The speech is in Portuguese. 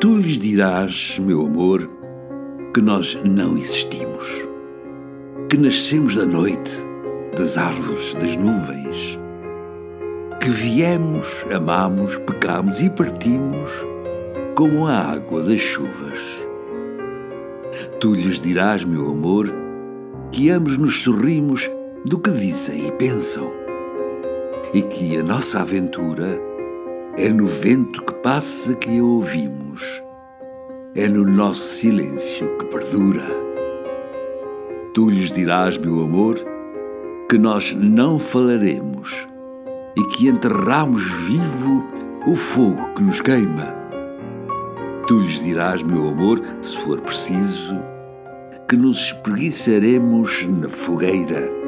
Tu lhes dirás, meu amor, que nós não existimos, que nascemos da noite, das árvores, das nuvens, que viemos, amamos, pecamos e partimos como a água das chuvas. Tu lhes dirás, meu amor, que ambos nos sorrimos do que dizem e pensam, e que a nossa aventura é no vento que passa que a ouvimos, é no nosso silêncio que perdura. Tu lhes dirás, meu amor, que nós não falaremos e que enterramos vivo o fogo que nos queima. Tu lhes dirás, meu amor, se for preciso, que nos espreguiçaremos na fogueira